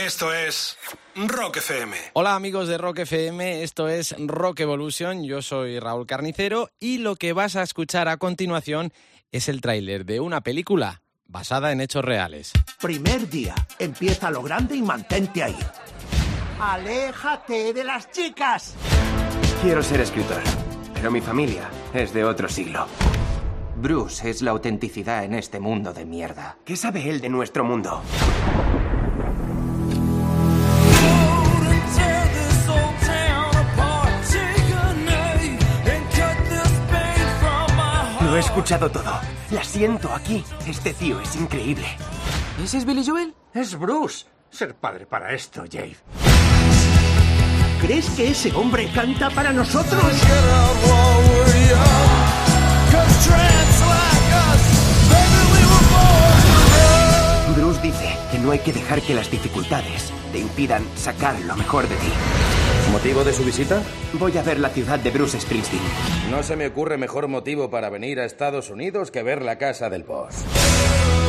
Esto es Rock FM. Hola amigos de Rock FM, esto es Rock Evolution, yo soy Raúl Carnicero y lo que vas a escuchar a continuación es el tráiler de una película basada en hechos reales. Primer día, empieza lo grande y mantente ahí. ¡Aléjate de las chicas! Quiero ser escritor, pero mi familia es de otro siglo. Bruce es la autenticidad en este mundo de mierda. ¿Qué sabe él de nuestro mundo? Lo he escuchado todo. La siento aquí. Este tío es increíble. ¿Ese es Billy Joel? Es Bruce. Ser padre para esto, Jade. ¿Crees que ese hombre canta para nosotros? Bruce dice que no hay que dejar que las dificultades te impidan sacar lo mejor de ti. ¿Motivo de su visita? Voy a ver la ciudad de Bruce Springsteen. No se me ocurre mejor motivo para venir a Estados Unidos que ver la casa del boss.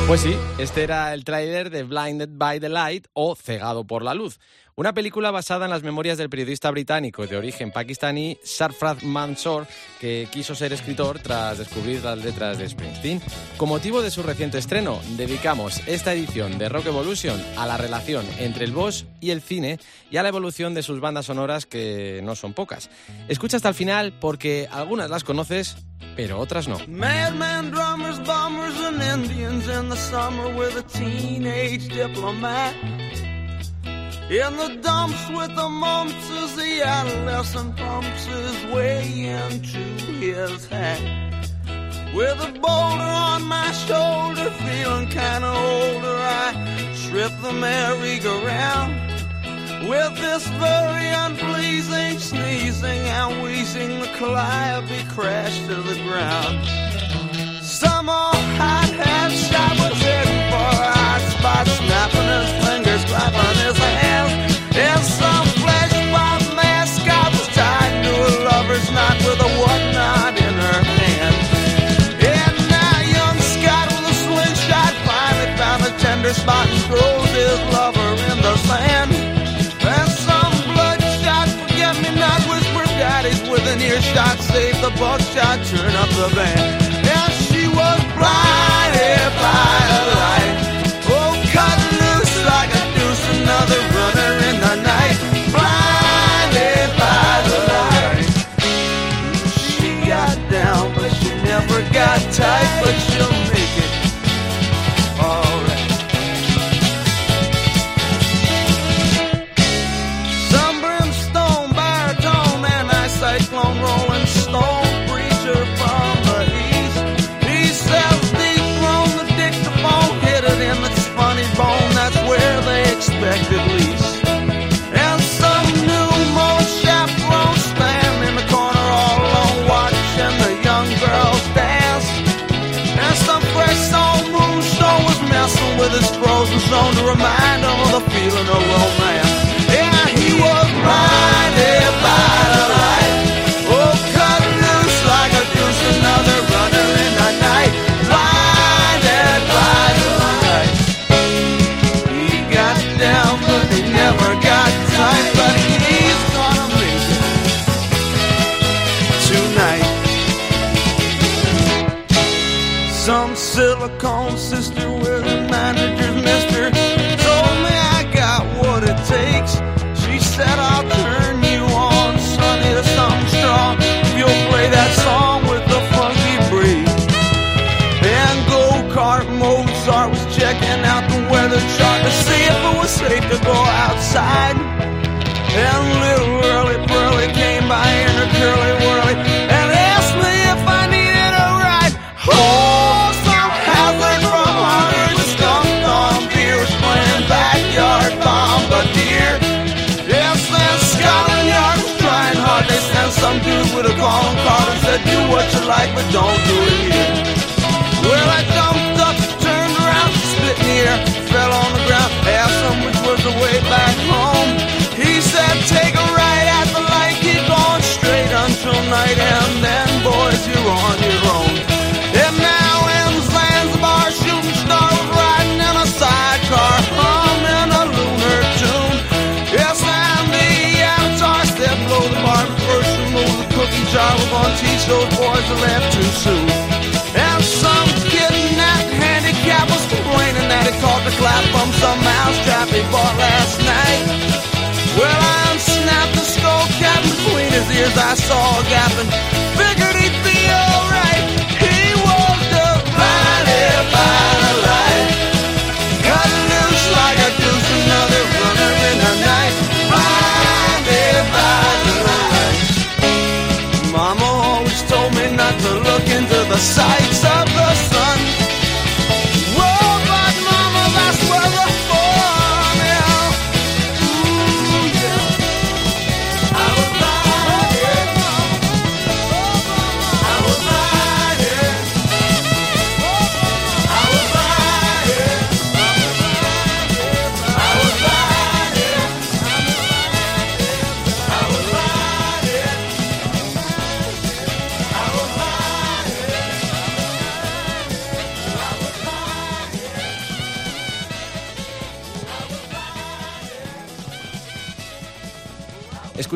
Pues sí, este era el tráiler de Blinded by the Light o Cegado por la Luz, una película basada en las memorias del periodista británico de origen pakistaní Sarfraz Mansour, que quiso ser escritor tras descubrir las letras de Springsteen. Con motivo de su reciente estreno, dedicamos esta edición de Rock Evolution a la relación entre el boss y el cine y a la evolución de sus bandas sonoras que no son pocas. Escucha hasta el final porque algunas las conoces, pero otras no. Madman, drummers, bombers, and Indians in the summer with a teenage diplomat. In the dumps with the mumps as the adolescent pumps his way into his hat. With a boulder on my shoulder, feeling kinda older, I trip the merry-go-round. With this very unpleasing sneezing and wheezing, the calliope crashed to the ground. Some old hot-hat shot was heading for a hot spot, snapping his fingers, clapping his spot and lover in the sand. And some bloodshot forget-me-not daddies with an earshot save the buckshot, turn up the band. And she was blinded by I saw a gap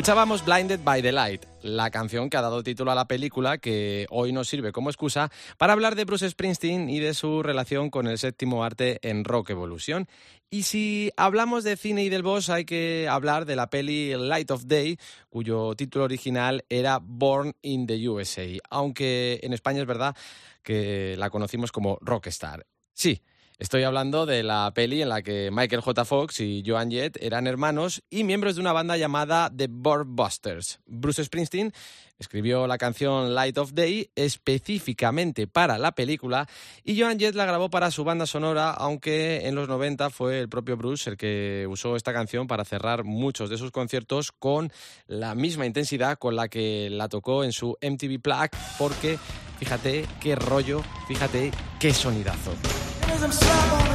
Escuchábamos Blinded by the Light, la canción que ha dado título a la película que hoy nos sirve como excusa para hablar de Bruce Springsteen y de su relación con el séptimo arte en Rock Evolution. Y si hablamos de cine y del boss, hay que hablar de la peli Light of Day, cuyo título original era Born in the USA, aunque en España es verdad que la conocimos como Rockstar. Sí, Estoy hablando de la peli en la que Michael J. Fox y Joan Jett eran hermanos y miembros de una banda llamada The Busters. Bruce Springsteen escribió la canción Light of Day específicamente para la película y Joan Jett la grabó para su banda sonora, aunque en los 90 fue el propio Bruce el que usó esta canción para cerrar muchos de sus conciertos con la misma intensidad con la que la tocó en su MTV Plaque, porque fíjate qué rollo, fíjate qué sonidazo. 600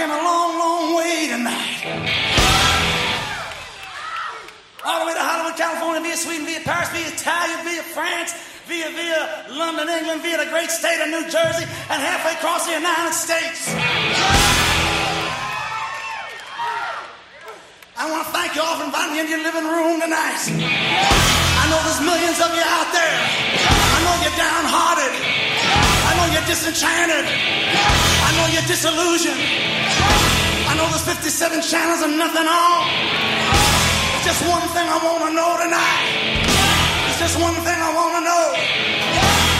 came a long, long way tonight. All the way to Hollywood, California, via Sweden, via Paris, via Italy, via France, via via London, England, via the great state of New Jersey, and halfway across the United States. I want to thank you all for inviting me into your living room tonight. I know there's millions of you out there. I know you're downhearted. Disenchanted. I know you're disillusioned. I know there's 57 channels and nothing on. It's just one thing I want to know tonight. It's just one thing I want to know.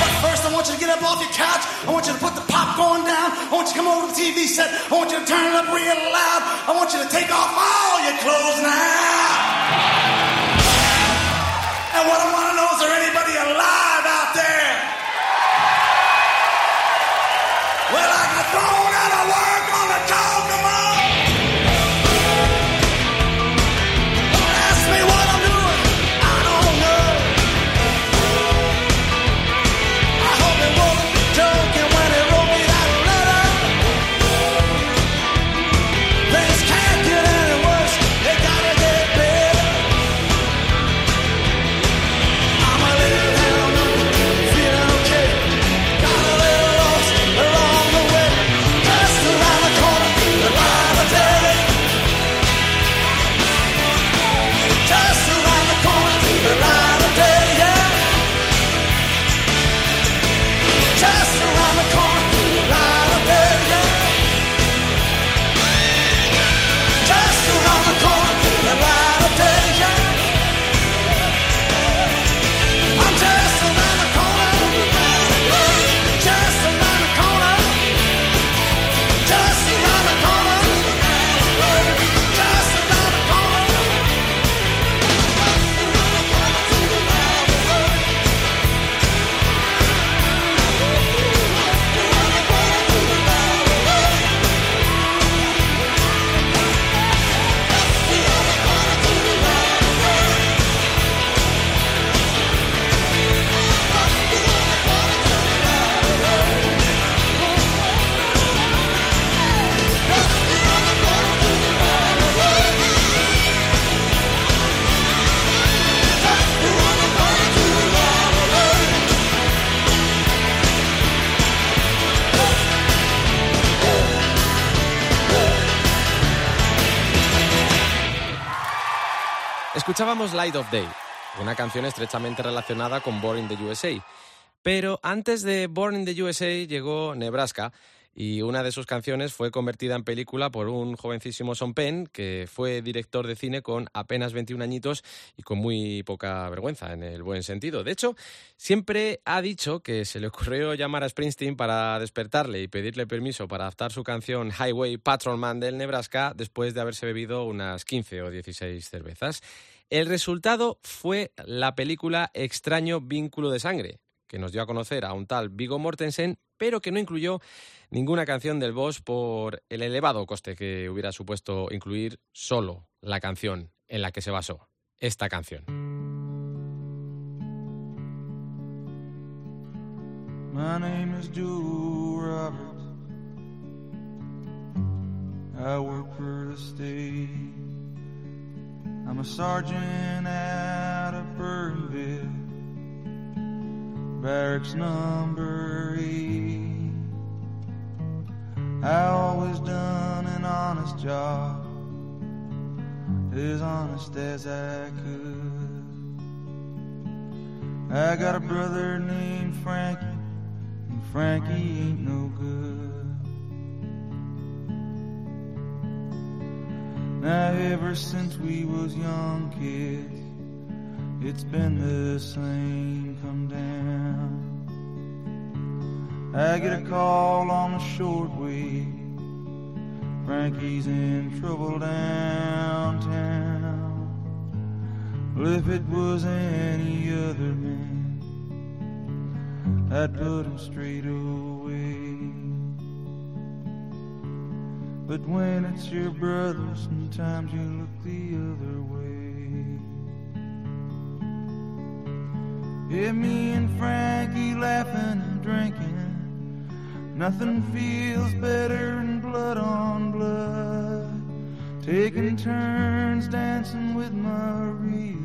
But first, I want you to get up off your couch. I want you to put the popcorn down. I want you to come over to the TV set. I want you to turn it up real loud. I want you to take off all your clothes now. And what I want to know is there anybody Escuchábamos Light of Day, una canción estrechamente relacionada con Born in the USA. Pero antes de Born in the USA llegó Nebraska y una de sus canciones fue convertida en película por un jovencísimo Son Penn que fue director de cine con apenas 21 añitos y con muy poca vergüenza en el buen sentido. De hecho, siempre ha dicho que se le ocurrió llamar a Springsteen para despertarle y pedirle permiso para adaptar su canción Highway Patrolman del Nebraska después de haberse bebido unas 15 o 16 cervezas. El resultado fue la película Extraño Vínculo de Sangre, que nos dio a conocer a un tal Vigo Mortensen, pero que no incluyó ninguna canción del Boss por el elevado coste que hubiera supuesto incluir solo la canción en la que se basó, esta canción. I'm a sergeant out of Perrineville, barracks number eight. I always done an honest job, as honest as I could. I got a brother named Frankie, and Frankie ain't no good. Now ever since we was young kids, it's been the same come down. I get a call on the shortwave. Frankie's in trouble downtown. Well, if it was any other man, I'd put him straight away. But when it's your brother, sometimes you look the other way. Yeah, me and Frankie laughing and drinking. Nothing feels better than blood on blood. Taking turns dancing with Maria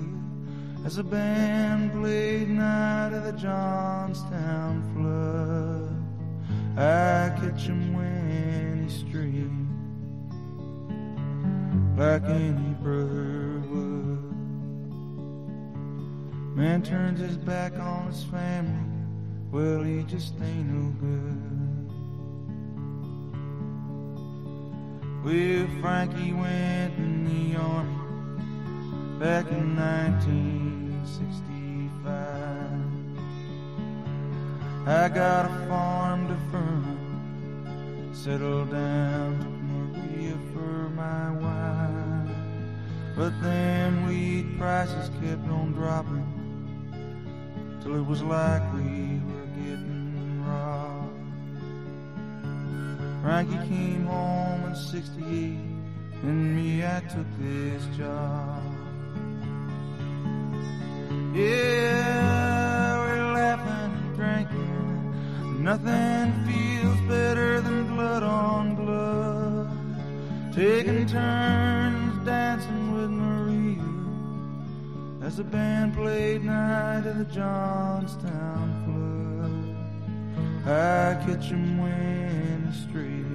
as a band played Night of the Johnstown Flood. I catch him when he streams like any brother would. Man turns his back on his family, well, he just ain't no good. Well, Frankie went in the army back in 1965. I got a farm to firm, settled down, took Maria for my wife. But then weed prices kept on dropping till it was like we were getting robbed. Frankie came home in 68, and me, I took this job. Yeah, we're laughing and drinking. Nothing feels better than blood on blood. Taking turns dancing as the band played Night of the Johnstown Flood. I catch him when he's straight,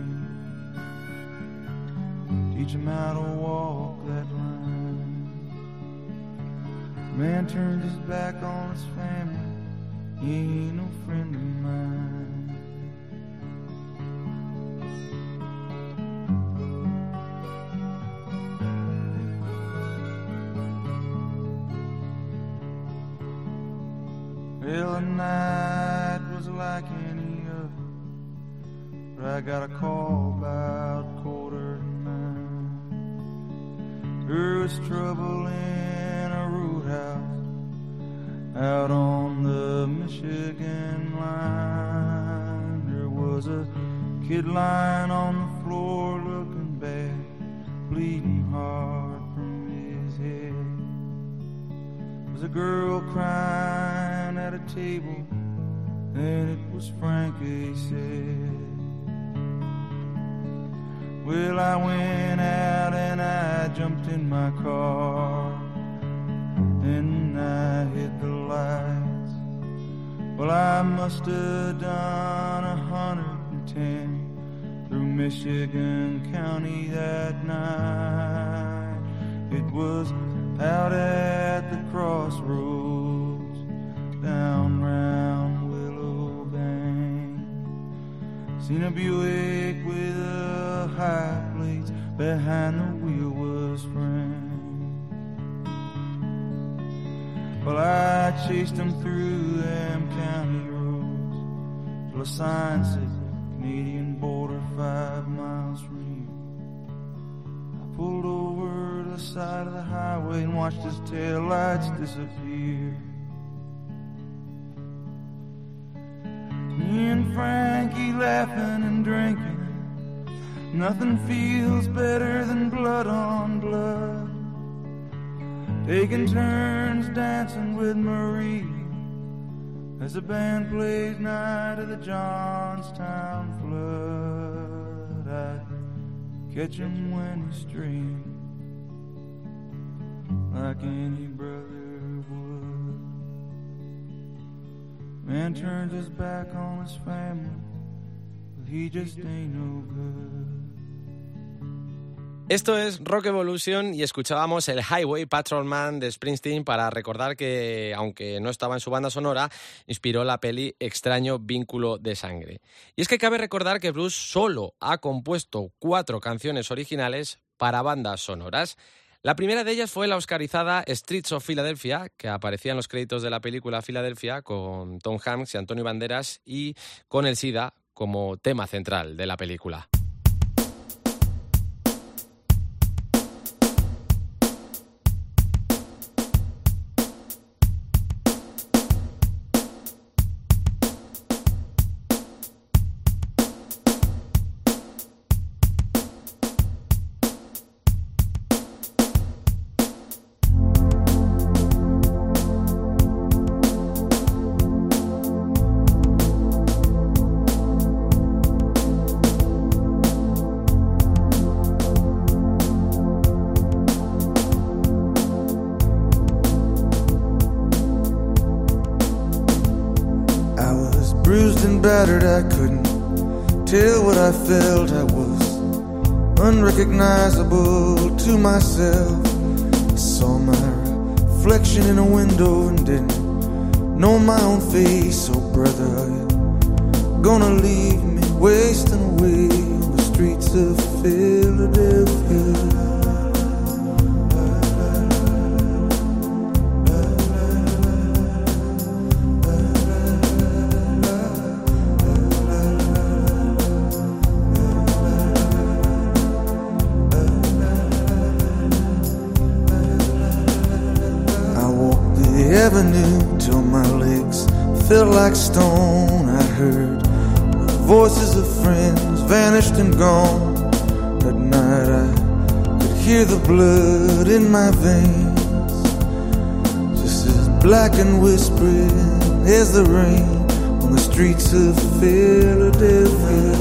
teach him how to walk that line. Man turned his back on his family, he ain't no friend of mine. I got a call Hundred and ten through Michigan County that night. It was out at the crossroads down round Willow Bank. Seen a Buick with a high plates behind the wheel was Frank. Well, I chased him through them county till a sign said Canadian border five miles from here. I pulled over to the side of the highway and watched his tail lights disappear. Me and Frankie laughing and drinking. Nothing feels better than blood on blood. Taking turns dancing with Marie as the band plays Night of the Johnstown Flood. I catch him when he's straying like any brother would. Man turns his back on his family, but he just ain't no good. Esto es Rock Evolution y escuchábamos el Highway Patrolman de Springsteen para recordar que, aunque no estaba en su banda sonora, inspiró la peli Extraño Vínculo de Sangre. Y es que cabe recordar que Bruce solo ha compuesto cuatro canciones originales para bandas sonoras. La primera de ellas fue la oscarizada Streets of Philadelphia, que aparecía en los créditos de la película Philadelphia con Tom Hanks y Antonio Banderas y con el SIDA como tema central de la película. Hear the blood in my veins, just as black and whispering as the rain on the streets of Philadelphia.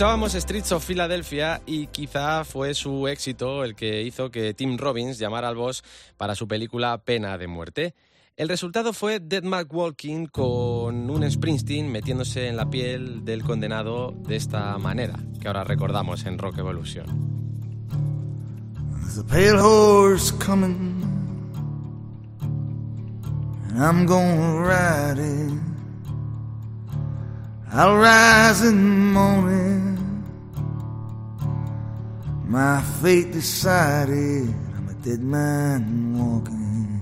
Escuchábamos Streets of Philadelphia y quizá fue su éxito el que hizo que Tim Robbins llamara al boss para su película Pena de Muerte. El resultado fue Dead Mark Walking con un Springsteen metiéndose en la piel del condenado de esta manera, que ahora recordamos en Rock Evolution. Pale horse coming, and I'm gonna ride it. I'll rise in the morning. My fate decided, I'm a dead man walking.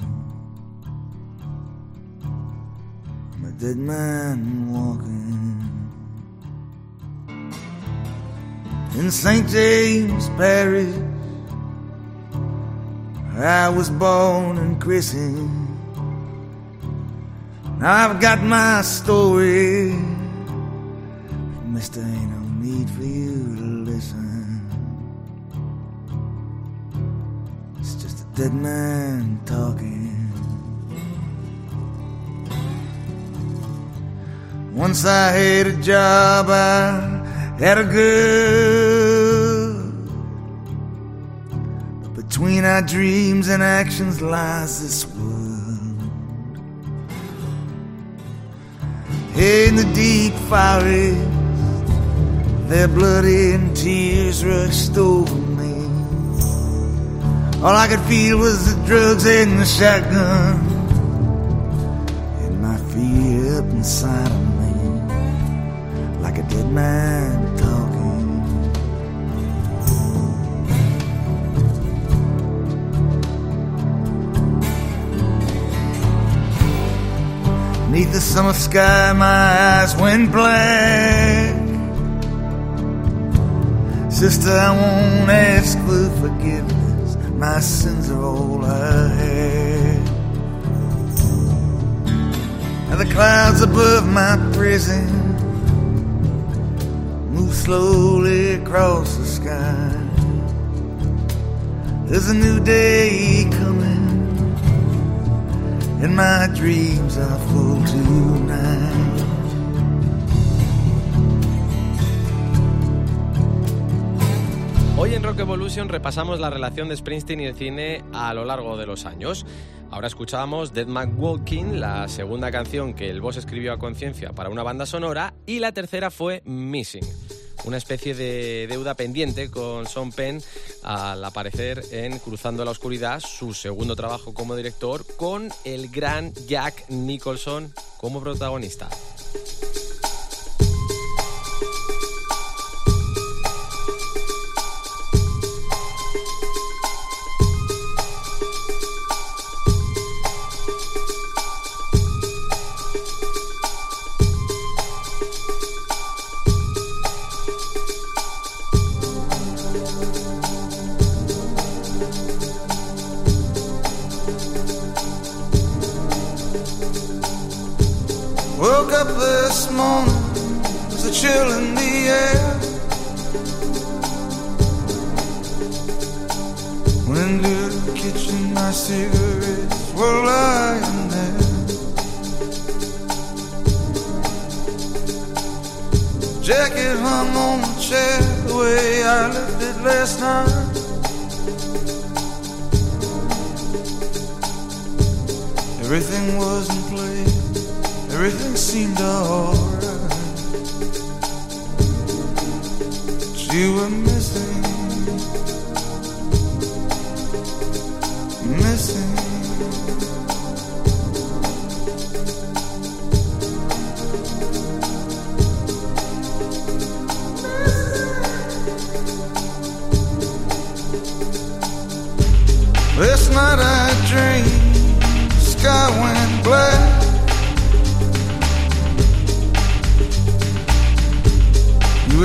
I'm a dead man walking. In St. James Parish, I was born and christened. Now I've got my story. Mister, ain't no need for you dead man talking. Once I had a job, I had a girl. But between our dreams and actions lies this world. In the deep forest, their blood and tears rushed over. All I could feel was the drugs and the shotgun. And my fear up inside of me, like a dead man talking. Neath the summer sky, my eyes went black. Sister, I won't ask for forgiveness. My sins are all I had. And the clouds above my prison move slowly across the sky. There's a new day coming, and my dreams are full tonight. En Rock Evolution repasamos la relación de Springsteen y el cine a lo largo de los años. Ahora escuchábamos Dead Man Walking, la segunda canción que el boss escribió a conciencia para una banda sonora, y la tercera fue Missing, una especie de deuda pendiente con Sean Penn al aparecer en Cruzando la Oscuridad, su segundo trabajo como director, con el gran Jack Nicholson como protagonista. This morning, there's a chill in the air. Went to the kitchen, my cigarettes were lying there. Jacket hung on the chair the way I left it last night. Everything was in place, everything seemed alright. You were missing.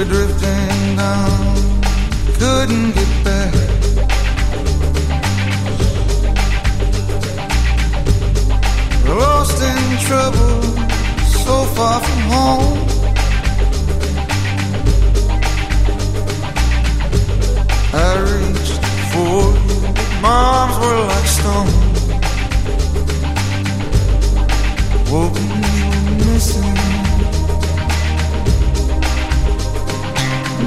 Were drifting down, couldn't get back. Lost in trouble, so far from home. I reached for you, my arms were like stone. Woke and you missing,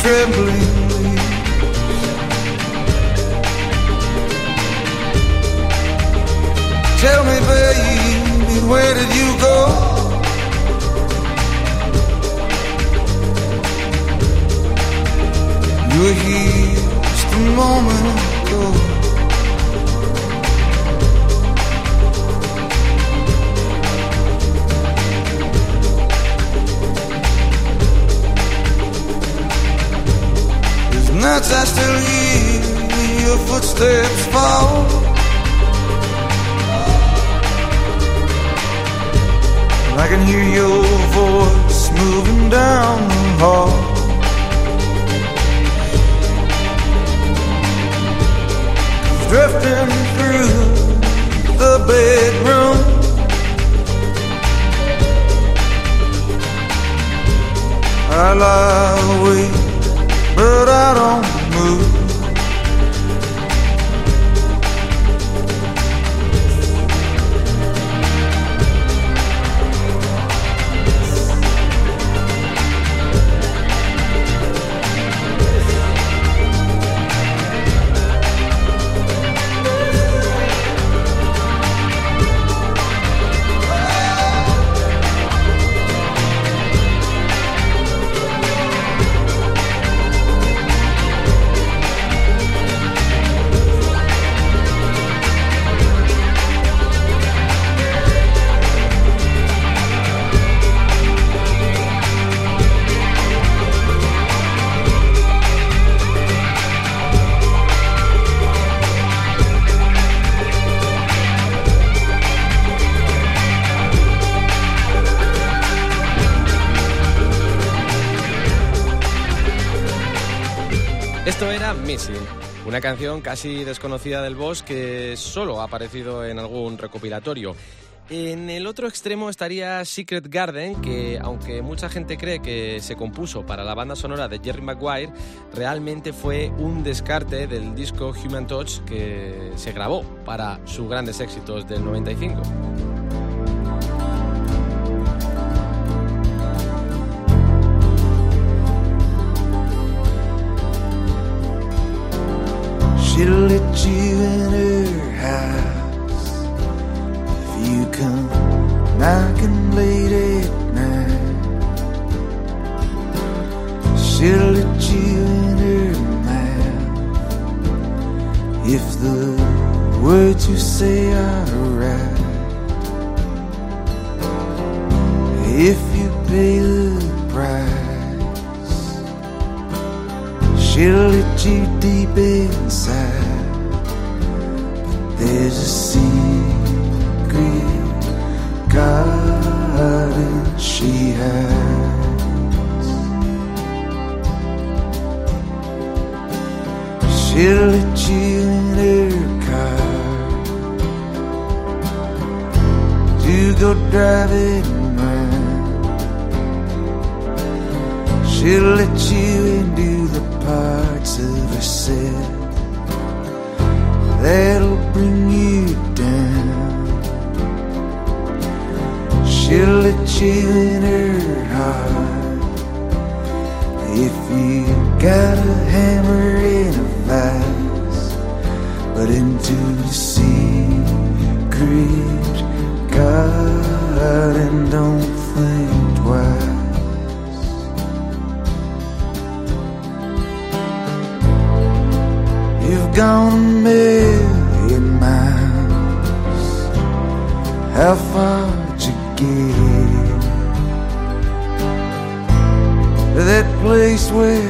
trembling. Tell me, baby, where did you go? You were here just a moment ago. Nights I still hear your footsteps fall. And I can hear your voice moving down the hall. drifting through the bedroom. I lie awake, but I don't move. Esto era Missing, una canción casi desconocida del boss que solo ha aparecido en algún recopilatorio. En el otro extremo estaría Secret Garden, que aunque mucha gente cree que se compuso para la banda sonora de Jerry Maguire, realmente fue un descarte del disco Human Touch que se grabó para sus grandes éxitos del 95. She'll let you in her house if you come knocking late at night. She'll let you in her mouth if the words you say are right. If you pay the price, she'll hit you deep inside. But there's a secret garden she hides. She'll let you in her car to go driving around. She'll let you into parts of herself that'll bring you down. She'll let you in her heart if you got a hammer in a vise, but into gone a million miles. How far'd you get? That place where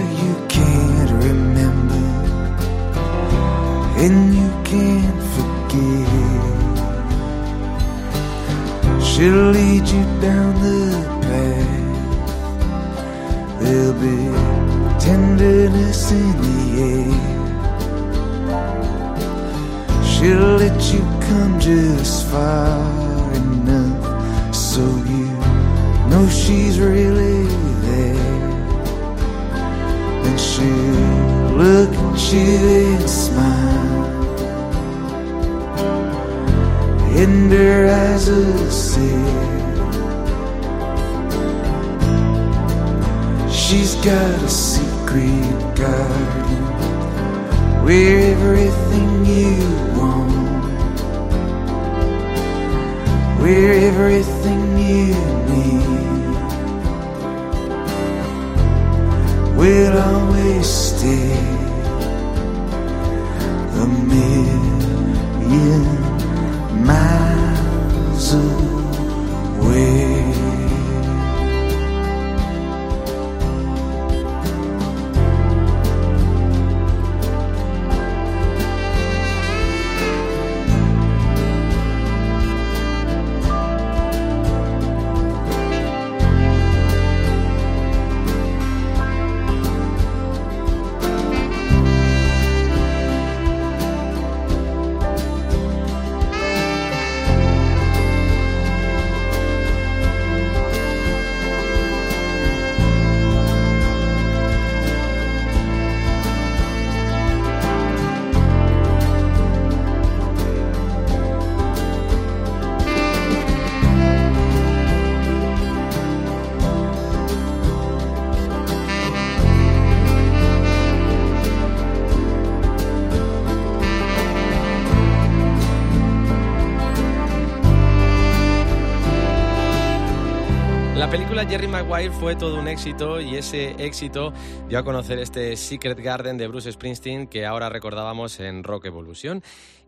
Jerry Maguire fue todo un éxito y ese éxito dio a conocer este Secret Garden de Bruce Springsteen que ahora recordábamos en Rock Evolution.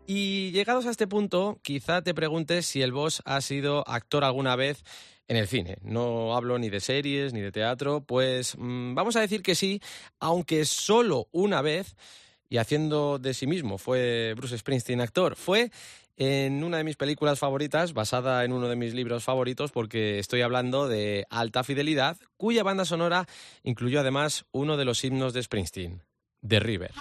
Y llegados a este punto, quizá te preguntes si el boss ha sido actor alguna vez en el cine. No hablo ni de series ni de teatro, pues mmm, vamos a decir que sí, aunque solo una vez y haciendo de sí mismo fue Bruce Springsteen actor. Fue en una de mis películas favoritas, basada en uno de mis libros favoritos, porque estoy hablando de Alta Fidelidad, cuya banda sonora incluyó además uno de los himnos de Springsteen, The River.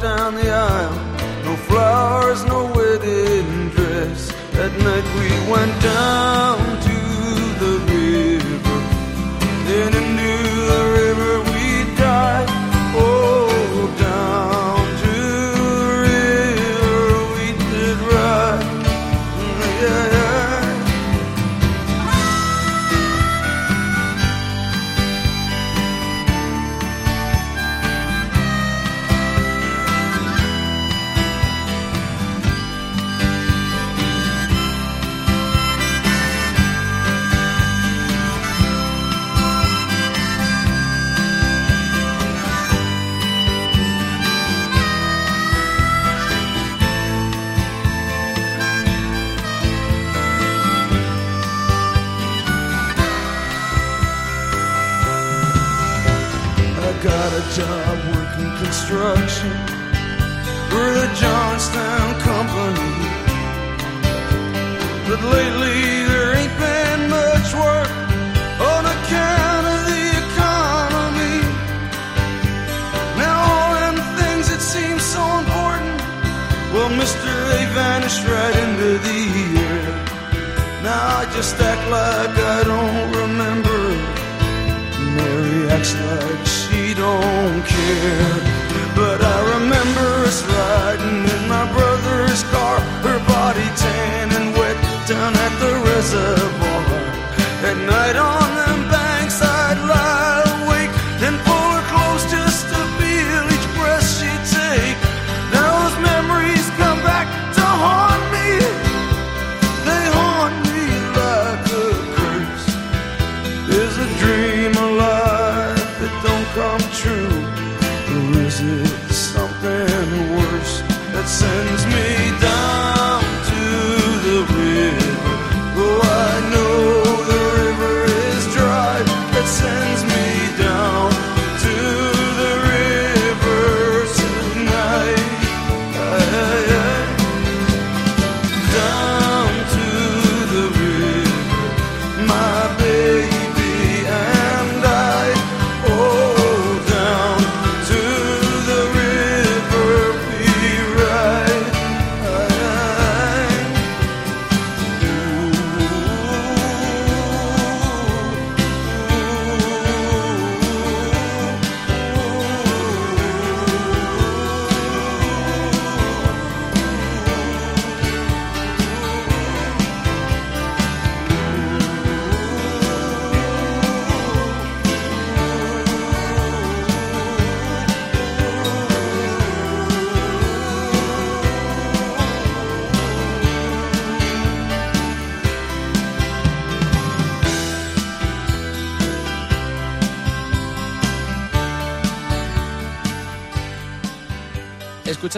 down the aisle. No flowers, no wedding dress. That night we went down.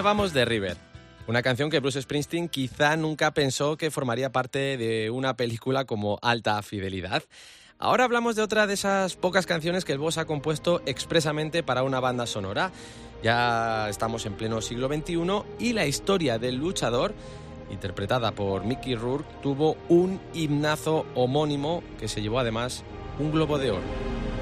escuchábamos The River, una canción que Bruce Springsteen quizá nunca pensó que formaría parte de una película como Alta Fidelidad. Ahora hablamos de otra de esas pocas canciones que el Boss ha compuesto expresamente para una banda sonora. Ya estamos en pleno siglo XXI y la historia del luchador interpretada por Mickey Rourke, tuvo un himnazo homónimo que se llevó además un globo de oro.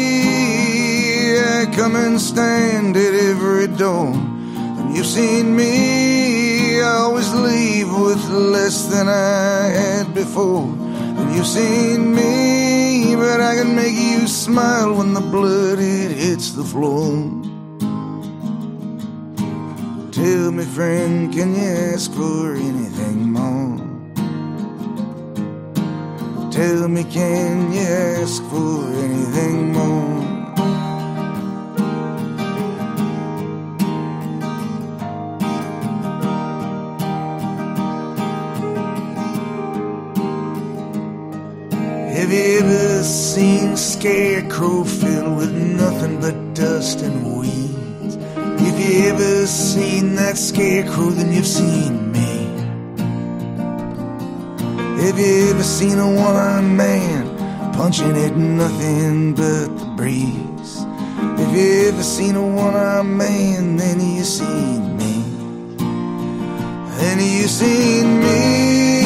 Come and stand at every door. And you've seen me. Always leave with less than I had before. And you've seen me, but I can make you smile when the blood it hits the floor. Tell me, friend, can you ask for anything more? Tell me, can you ask for anything more? Seen a scarecrow filled with nothing but dust and weeds? If you ever seen that scarecrow, then you've seen me. Have you ever seen a one-armed man punching at nothing but the breeze? If you ever seen a one-eyed man, then you seen me. Then you seen me.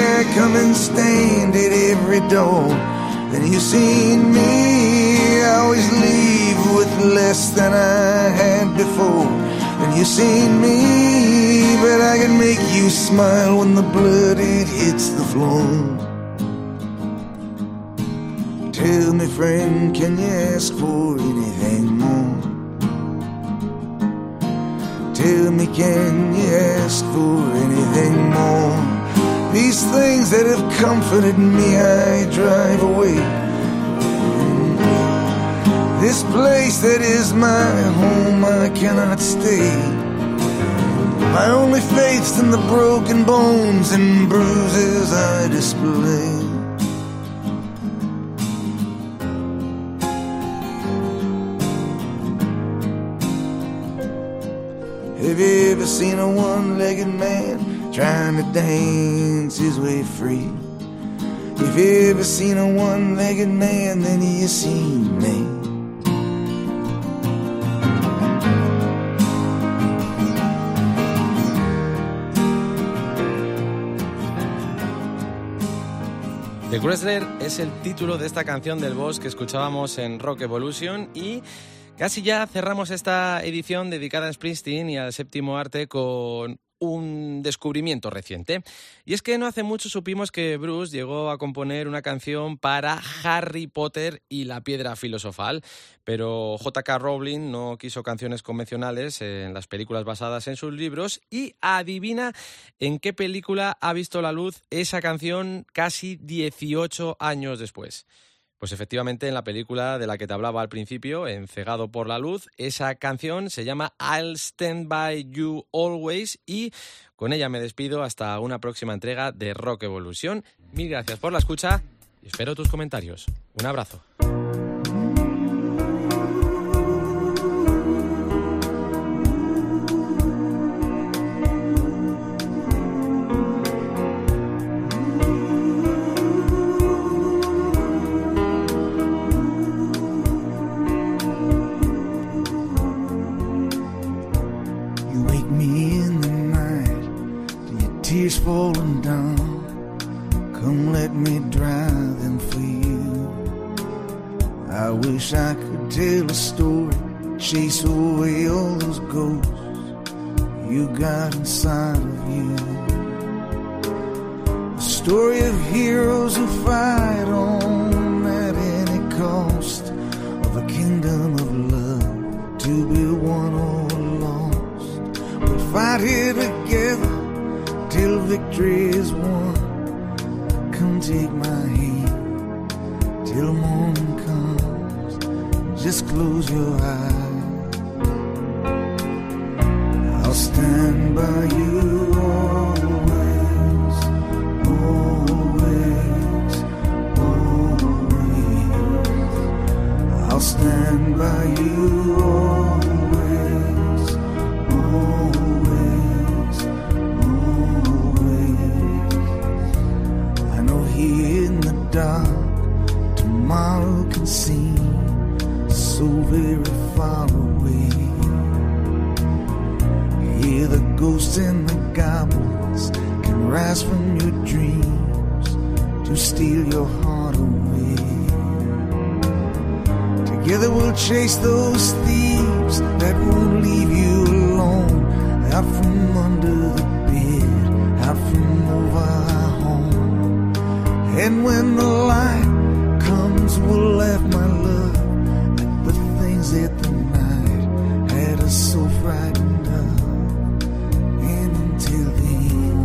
I come and stand at every door. Then you seen me. I always leave with less than I had before. Then you seen me, but I can make you smile when the blood it hits the floor. Tell me, friend, can you ask for anything more? Tell me, can you ask for anything more? These things that have comforted me, I drive away. This place that is my home, I cannot stay. My only faith's in the broken bones and bruises I display. Have you ever seen a one-legged man trying to dance his way free? If you ever seen a one-legged man, then you seen me. The Wrestler es el título de esta canción del boss que escuchábamos en Rock Evolution y casi ya cerramos esta edición dedicada a Springsteen y al séptimo arte con un descubrimiento reciente. Y es que no hace mucho supimos que Bruce llegó a componer una canción para Harry Potter y la piedra filosofal, pero JK Rowling no quiso canciones convencionales en las películas basadas en sus libros y adivina en qué película ha visto la luz esa canción casi 18 años después. Pues efectivamente en la película de la que te hablaba al principio, en Cegado por la Luz, esa canción se llama I'll Stand By You Always y con ella me despido hasta una próxima entrega de Rock Evolution. Mil gracias por la escucha y espero tus comentarios. Un abrazo. Tears falling down. Come let me dry them for you. I wish I could tell a story, chase away all those ghosts. you got inside of you. A story of heroes who fight on at any cost of a kingdom of love to be won or lost. We'll fight here together till victory is won. Come take my hand till morning comes. Just close your eyes. I'll stand by you always, always, always. I'll stand by you always, seem so very far away. Hear the ghosts and the goblins can rise from your dreams to steal your heart away. Together we'll chase those thieves that won't leave you alone. Out from under the bed, out from over our home. And when the light comes, we'll laugh, my love, at the things that the night had us so frightened of. And until then,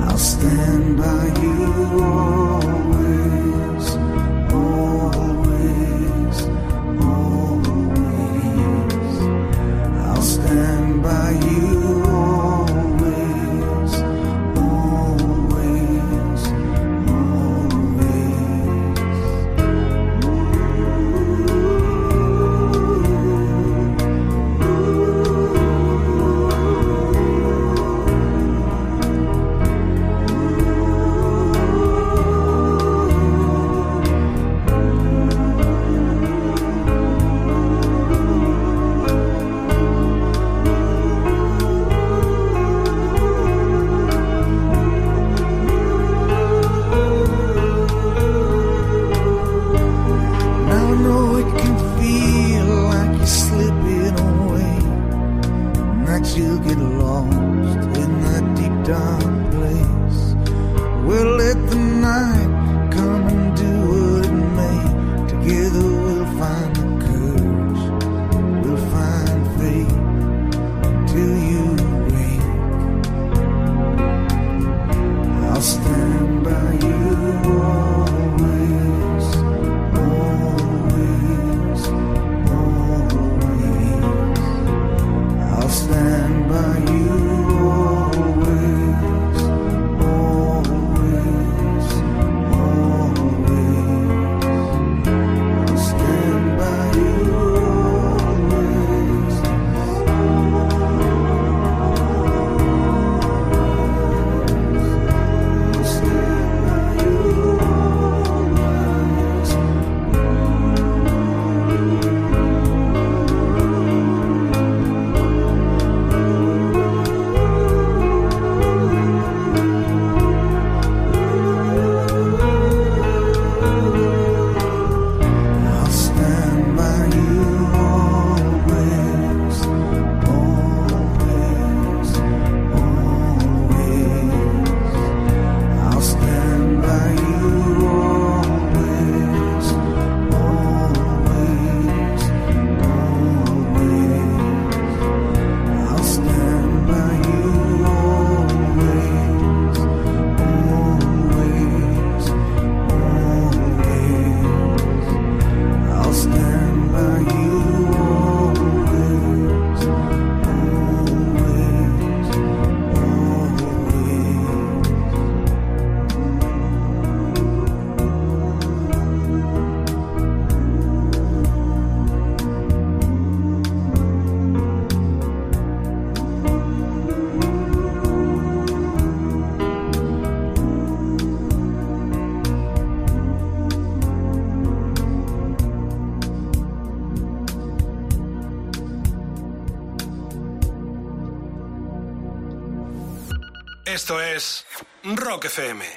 I'll stand by you Esto es Rock FM.